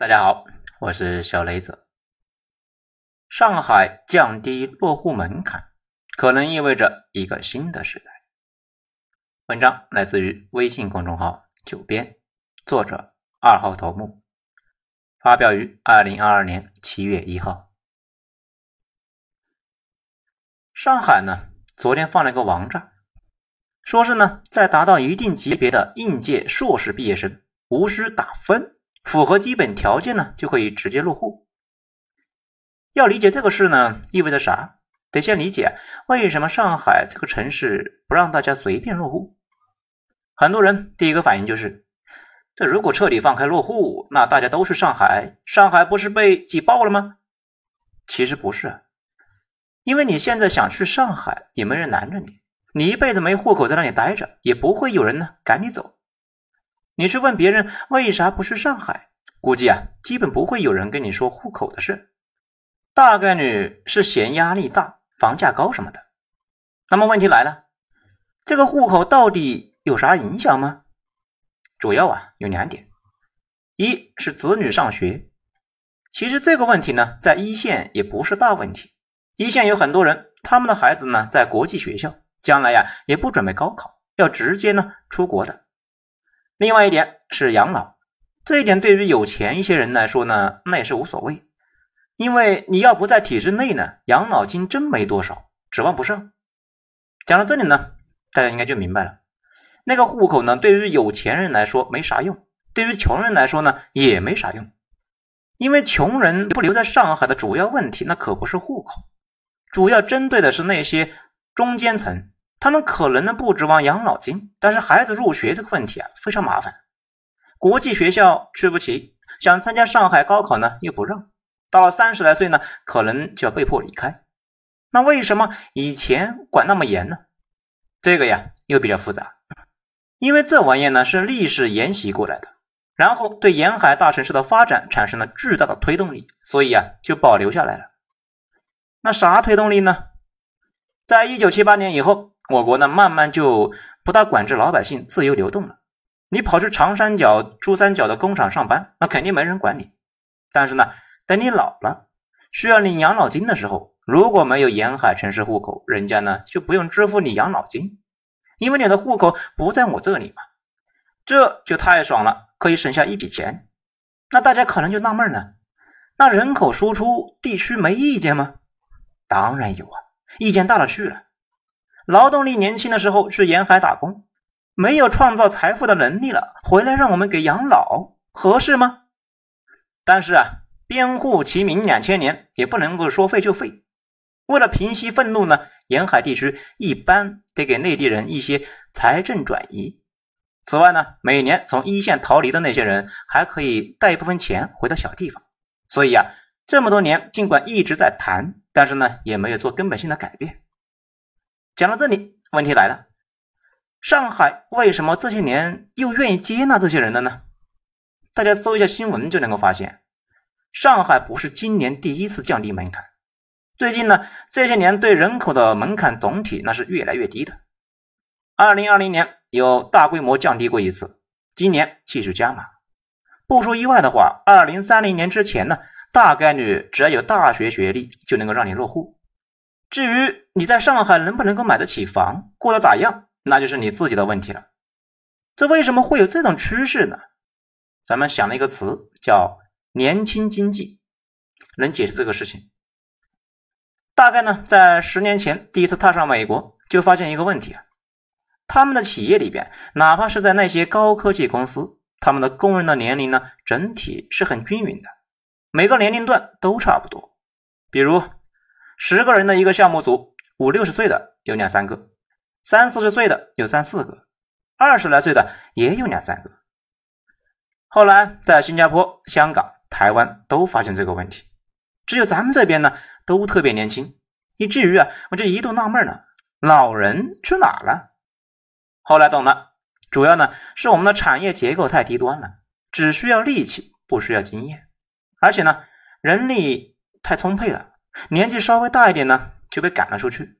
大家好，我是小雷子。上海降低落户门槛，可能意味着一个新的时代。文章来自于微信公众号“九编”，作者二号头目，发表于二零二二年七月一号。上海呢，昨天放了一个王炸，说是呢，在达到一定级别的应届硕士毕业生，无需打分。符合基本条件呢，就可以直接落户。要理解这个事呢，意味着啥？得先理解为什么上海这个城市不让大家随便落户。很多人第一个反应就是，这如果彻底放开落户，那大家都去上海，上海不是被挤爆了吗？其实不是，因为你现在想去上海，也没人拦着你，你一辈子没户口在那里待着，也不会有人呢赶你走。你去问别人为啥不去上海，估计啊，基本不会有人跟你说户口的事，大概率是嫌压力大、房价高什么的。那么问题来了，这个户口到底有啥影响吗？主要啊有两点，一是子女上学，其实这个问题呢，在一线也不是大问题，一线有很多人，他们的孩子呢在国际学校，将来呀也不准备高考，要直接呢出国的。另外一点是养老，这一点对于有钱一些人来说呢，那也是无所谓，因为你要不在体制内呢，养老金真没多少，指望不上。讲到这里呢，大家应该就明白了，那个户口呢，对于有钱人来说没啥用，对于穷人来说呢，也没啥用，因为穷人不留在上海的主要问题，那可不是户口，主要针对的是那些中间层。他们可能呢不指望养老金，但是孩子入学这个问题啊非常麻烦，国际学校去不起，想参加上海高考呢又不让，到了三十来岁呢可能就要被迫离开。那为什么以前管那么严呢？这个呀又比较复杂，因为这玩意呢是历史沿袭过来的，然后对沿海大城市的发展产生了巨大的推动力，所以啊就保留下来了。那啥推动力呢？在一九七八年以后。我国呢，慢慢就不大管制老百姓自由流动了。你跑去长三角、珠三角的工厂上班，那肯定没人管你。但是呢，等你老了，需要领养老金的时候，如果没有沿海城市户口，人家呢就不用支付你养老金，因为你的户口不在我这里嘛。这就太爽了，可以省下一笔钱。那大家可能就纳闷了，那人口输出地区没意见吗？当然有啊，意见大了去了。劳动力年轻的时候去沿海打工，没有创造财富的能力了，回来让我们给养老，合适吗？但是啊，编户齐民两千年也不能够说废就废。为了平息愤怒呢，沿海地区一般得给内地人一些财政转移。此外呢，每年从一线逃离的那些人还可以带一部分钱回到小地方。所以啊，这么多年尽管一直在谈，但是呢，也没有做根本性的改变。讲到这里，问题来了：上海为什么这些年又愿意接纳这些人了呢？大家搜一下新闻就能够发现，上海不是今年第一次降低门槛，最近呢这些年对人口的门槛总体那是越来越低的。二零二零年有大规模降低过一次，今年继续加码。不出意外的话，二零三零年之前呢，大概率只要有大学学历就能够让你落户。至于你在上海能不能够买得起房，过得咋样，那就是你自己的问题了。这为什么会有这种趋势呢？咱们想了一个词叫“年轻经济”，能解释这个事情。大概呢，在十年前第一次踏上美国，就发现一个问题啊，他们的企业里边，哪怕是在那些高科技公司，他们的工人的年龄呢，整体是很均匀的，每个年龄段都差不多，比如。十个人的一个项目组，五六十岁的有两三个，三四十岁的有三四个，二十来岁的也有两三个。后来在新加坡、香港、台湾都发现这个问题，只有咱们这边呢都特别年轻，以至于啊，我就一度纳闷了，老人去哪了？后来懂了，主要呢是我们的产业结构太低端了，只需要力气，不需要经验，而且呢人力太充沛了。年纪稍微大一点呢，就被赶了出去。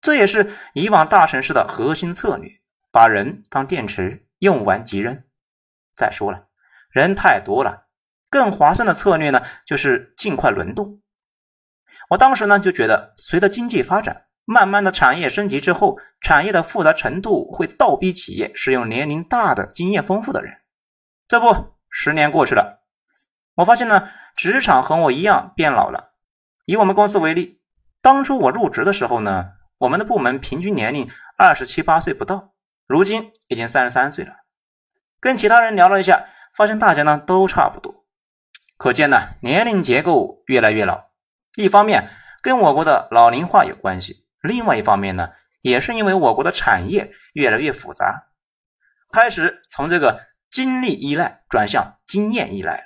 这也是以往大城市的核心策略，把人当电池，用完即扔。再说了，人太多了，更划算的策略呢，就是尽快轮动。我当时呢就觉得，随着经济发展，慢慢的产业升级之后，产业的复杂程度会倒逼企业使用年龄大的、经验丰富的人。这不，十年过去了，我发现呢，职场和我一样变老了。以我们公司为例，当初我入职的时候呢，我们的部门平均年龄二十七八岁不到，如今已经三十三岁了。跟其他人聊了一下，发现大家呢都差不多，可见呢年龄结构越来越老。一方面跟我国的老龄化有关系，另外一方面呢，也是因为我国的产业越来越复杂，开始从这个精力依赖转向经验依赖了。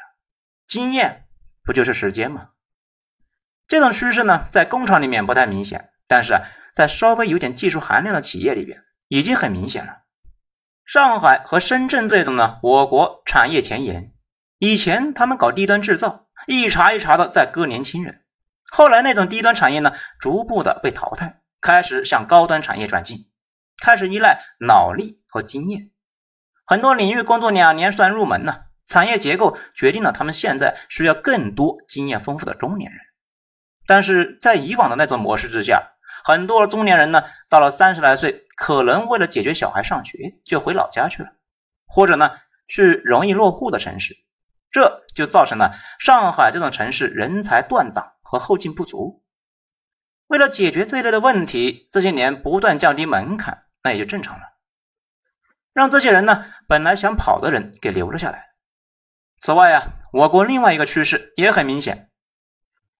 经验不就是时间吗？这种趋势呢，在工厂里面不太明显，但是在稍微有点技术含量的企业里边，已经很明显了。上海和深圳这种呢，我国产业前沿，以前他们搞低端制造，一茬一茬的在割年轻人。后来那种低端产业呢，逐步的被淘汰，开始向高端产业转进，开始依赖脑力和经验。很多领域工作两年算入门呢。产业结构决定了他们现在需要更多经验丰富的中年人。但是在以往的那种模式之下，很多中年人呢，到了三十来岁，可能为了解决小孩上学，就回老家去了，或者呢，去容易落户的城市，这就造成了上海这种城市人才断档。和后劲不足，为了解决这一类的问题，这些年不断降低门槛，那也就正常了。让这些人呢，本来想跑的人给留了下来。此外啊，我国另外一个趋势也很明显。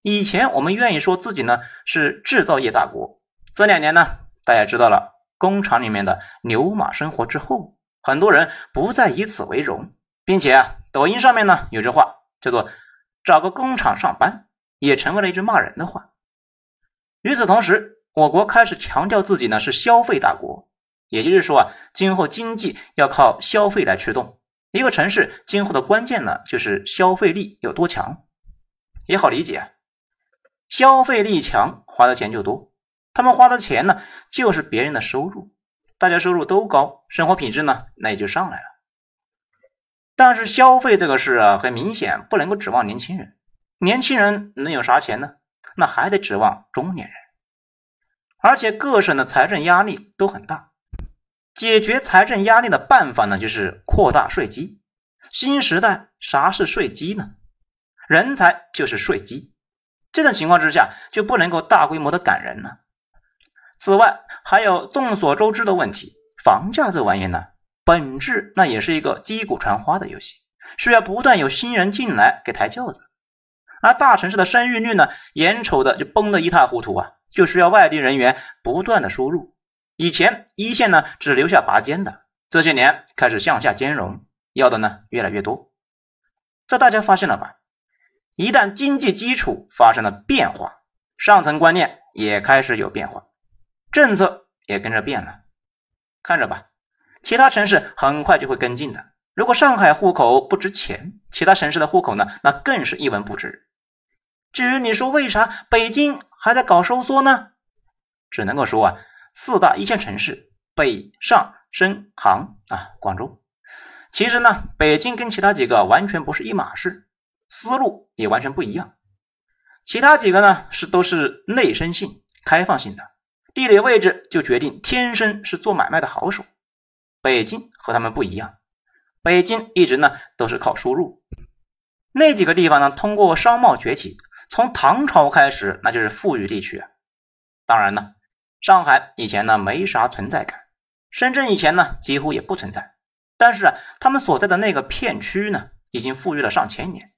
以前我们愿意说自己呢是制造业大国，这两年呢，大家知道了工厂里面的牛马生活之后，很多人不再以此为荣，并且啊，抖音上面呢有句话叫做“找个工厂上班”。也成为了一句骂人的话。与此同时，我国开始强调自己呢是消费大国，也就是说啊，今后经济要靠消费来驱动。一个城市今后的关键呢，就是消费力有多强。也好理解，消费力强，花的钱就多。他们花的钱呢，就是别人的收入。大家收入都高，生活品质呢，那也就上来了。但是消费这个事啊，很明显不能够指望年轻人。年轻人能有啥钱呢？那还得指望中年人，而且各省的财政压力都很大。解决财政压力的办法呢，就是扩大税基。新时代啥是税基呢？人才就是税基。这种情况之下，就不能够大规模的赶人了。此外，还有众所周知的问题，房价这玩意呢，本质那也是一个击鼓传花的游戏，需要不断有新人进来给抬轿子。而大城市的生育率呢，眼瞅的就崩得一塌糊涂啊，就需要外地人员不断的输入。以前一线呢只留下拔尖的，这些年开始向下兼容，要的呢越来越多。这大家发现了吧？一旦经济基础发生了变化，上层观念也开始有变化，政策也跟着变了。看着吧，其他城市很快就会跟进的。如果上海户口不值钱，其他城市的户口呢，那更是一文不值。至于你说为啥北京还在搞收缩呢？只能够说啊，四大一线城市北上深杭啊，广州，其实呢，北京跟其他几个完全不是一码事，思路也完全不一样。其他几个呢是都是内生性、开放性的，地理位置就决定天生是做买卖的好手。北京和他们不一样，北京一直呢都是靠输入，那几个地方呢通过商贸崛起。从唐朝开始，那就是富裕地区啊。当然呢，上海以前呢没啥存在感，深圳以前呢几乎也不存在。但是啊，他们所在的那个片区呢，已经富裕了上千年。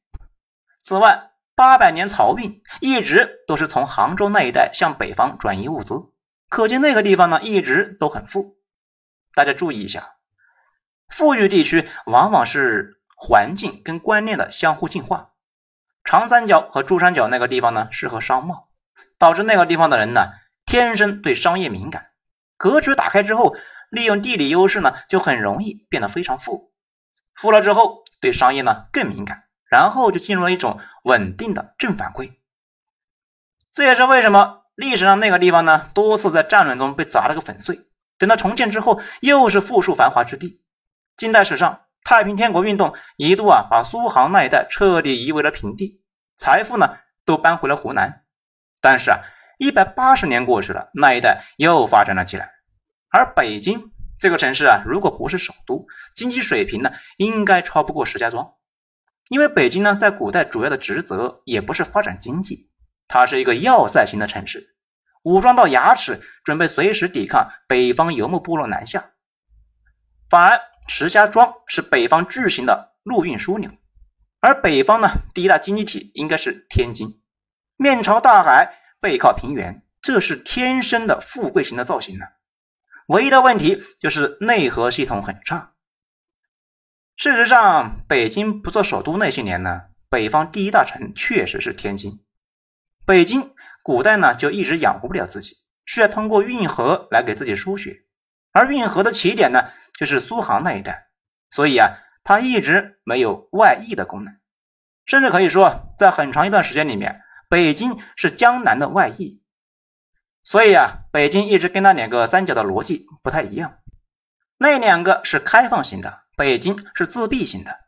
此外，八百年漕运一直都是从杭州那一带向北方转移物资，可见那个地方呢一直都很富。大家注意一下，富裕地区往往是环境跟观念的相互进化。长三角和珠三角那个地方呢，适合商贸，导致那个地方的人呢，天生对商业敏感。格局打开之后，利用地理优势呢，就很容易变得非常富。富了之后，对商业呢更敏感，然后就进入了一种稳定的正反馈。这也是为什么历史上那个地方呢，多次在战乱中被砸了个粉碎。等到重建之后，又是富庶繁华之地。近代史上太平天国运动一度啊把苏杭那一带彻底夷为了平地，财富呢都搬回了湖南。但是啊，一百八十年过去了，那一带又发展了起来。而北京这个城市啊，如果不是首都，经济水平呢应该超不过石家庄。因为北京呢在古代主要的职责也不是发展经济，它是一个要塞型的城市，武装到牙齿，准备随时抵抗北方游牧部落南下。反而石家庄是北方巨型的陆运枢纽，而北方呢第一大经济体应该是天津，面朝大海，背靠平原，这是天生的富贵型的造型呢。唯一的问题就是内河系统很差。事实上，北京不做首都那些年呢，北方第一大城确实是天津。北京古代呢就一直养活不了自己，需要通过运河来给自己输血，而运河的起点呢。就是苏杭那一带，所以啊，它一直没有外溢的功能，甚至可以说，在很长一段时间里面，北京是江南的外溢。所以啊，北京一直跟那两个三角的逻辑不太一样，那两个是开放型的，北京是自闭型的。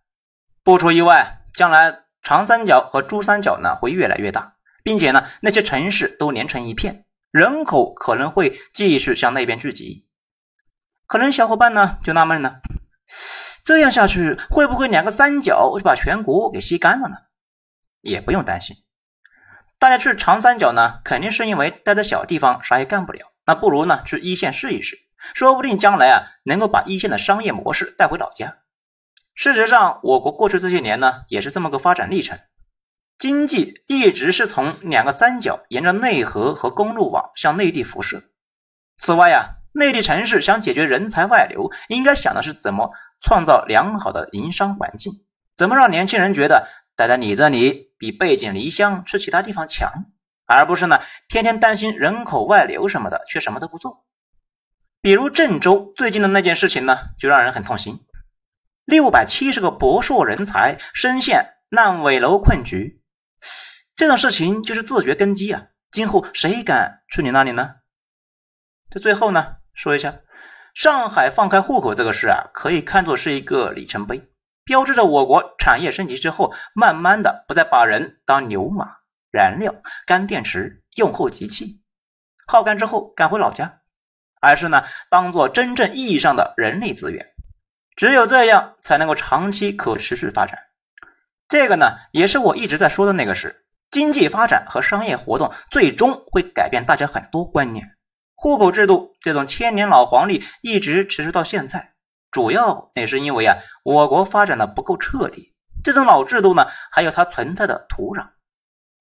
不出意外，将来长三角和珠三角呢会越来越大，并且呢，那些城市都连成一片，人口可能会继续向那边聚集。可能小伙伴呢就纳闷了，这样下去会不会两个三角就把全国给吸干了呢？也不用担心，大家去长三角呢，肯定是因为待在小地方啥也干不了，那不如呢去一线试一试，说不定将来啊能够把一线的商业模式带回老家。事实上，我国过去这些年呢也是这么个发展历程，经济一直是从两个三角沿着内河和公路网向内地辐射。此外呀。内地城市想解决人才外流，应该想的是怎么创造良好的营商环境，怎么让年轻人觉得待在你这里比背井离乡去其他地方强，而不是呢天天担心人口外流什么的，却什么都不做。比如郑州最近的那件事情呢，就让人很痛心，六百七十个博硕人才深陷烂尾楼困局，这种事情就是自掘根基啊！今后谁敢去你那里呢？在最后呢？说一下，上海放开户口这个事啊，可以看作是一个里程碑，标志着我国产业升级之后，慢慢的不再把人当牛马、燃料、干电池、用后机器，耗干之后赶回老家，而是呢，当做真正意义上的人力资源。只有这样，才能够长期可持续发展。这个呢，也是我一直在说的那个事：经济发展和商业活动最终会改变大家很多观念。户口制度这种千年老黄历一直持续到现在，主要也是因为啊，我国发展的不够彻底。这种老制度呢，还有它存在的土壤。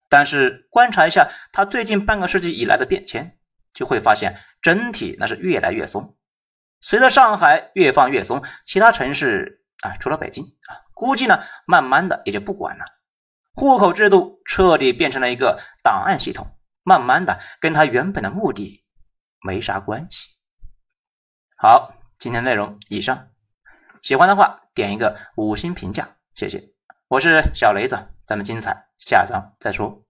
但是观察一下它最近半个世纪以来的变迁，就会发现整体那是越来越松。随着上海越放越松，其他城市啊，除了北京啊，估计呢，慢慢的也就不管了。户口制度彻底变成了一个档案系统，慢慢的跟它原本的目的。没啥关系。好，今天内容以上，喜欢的话点一个五星评价，谢谢。我是小雷子，咱们精彩下章再说。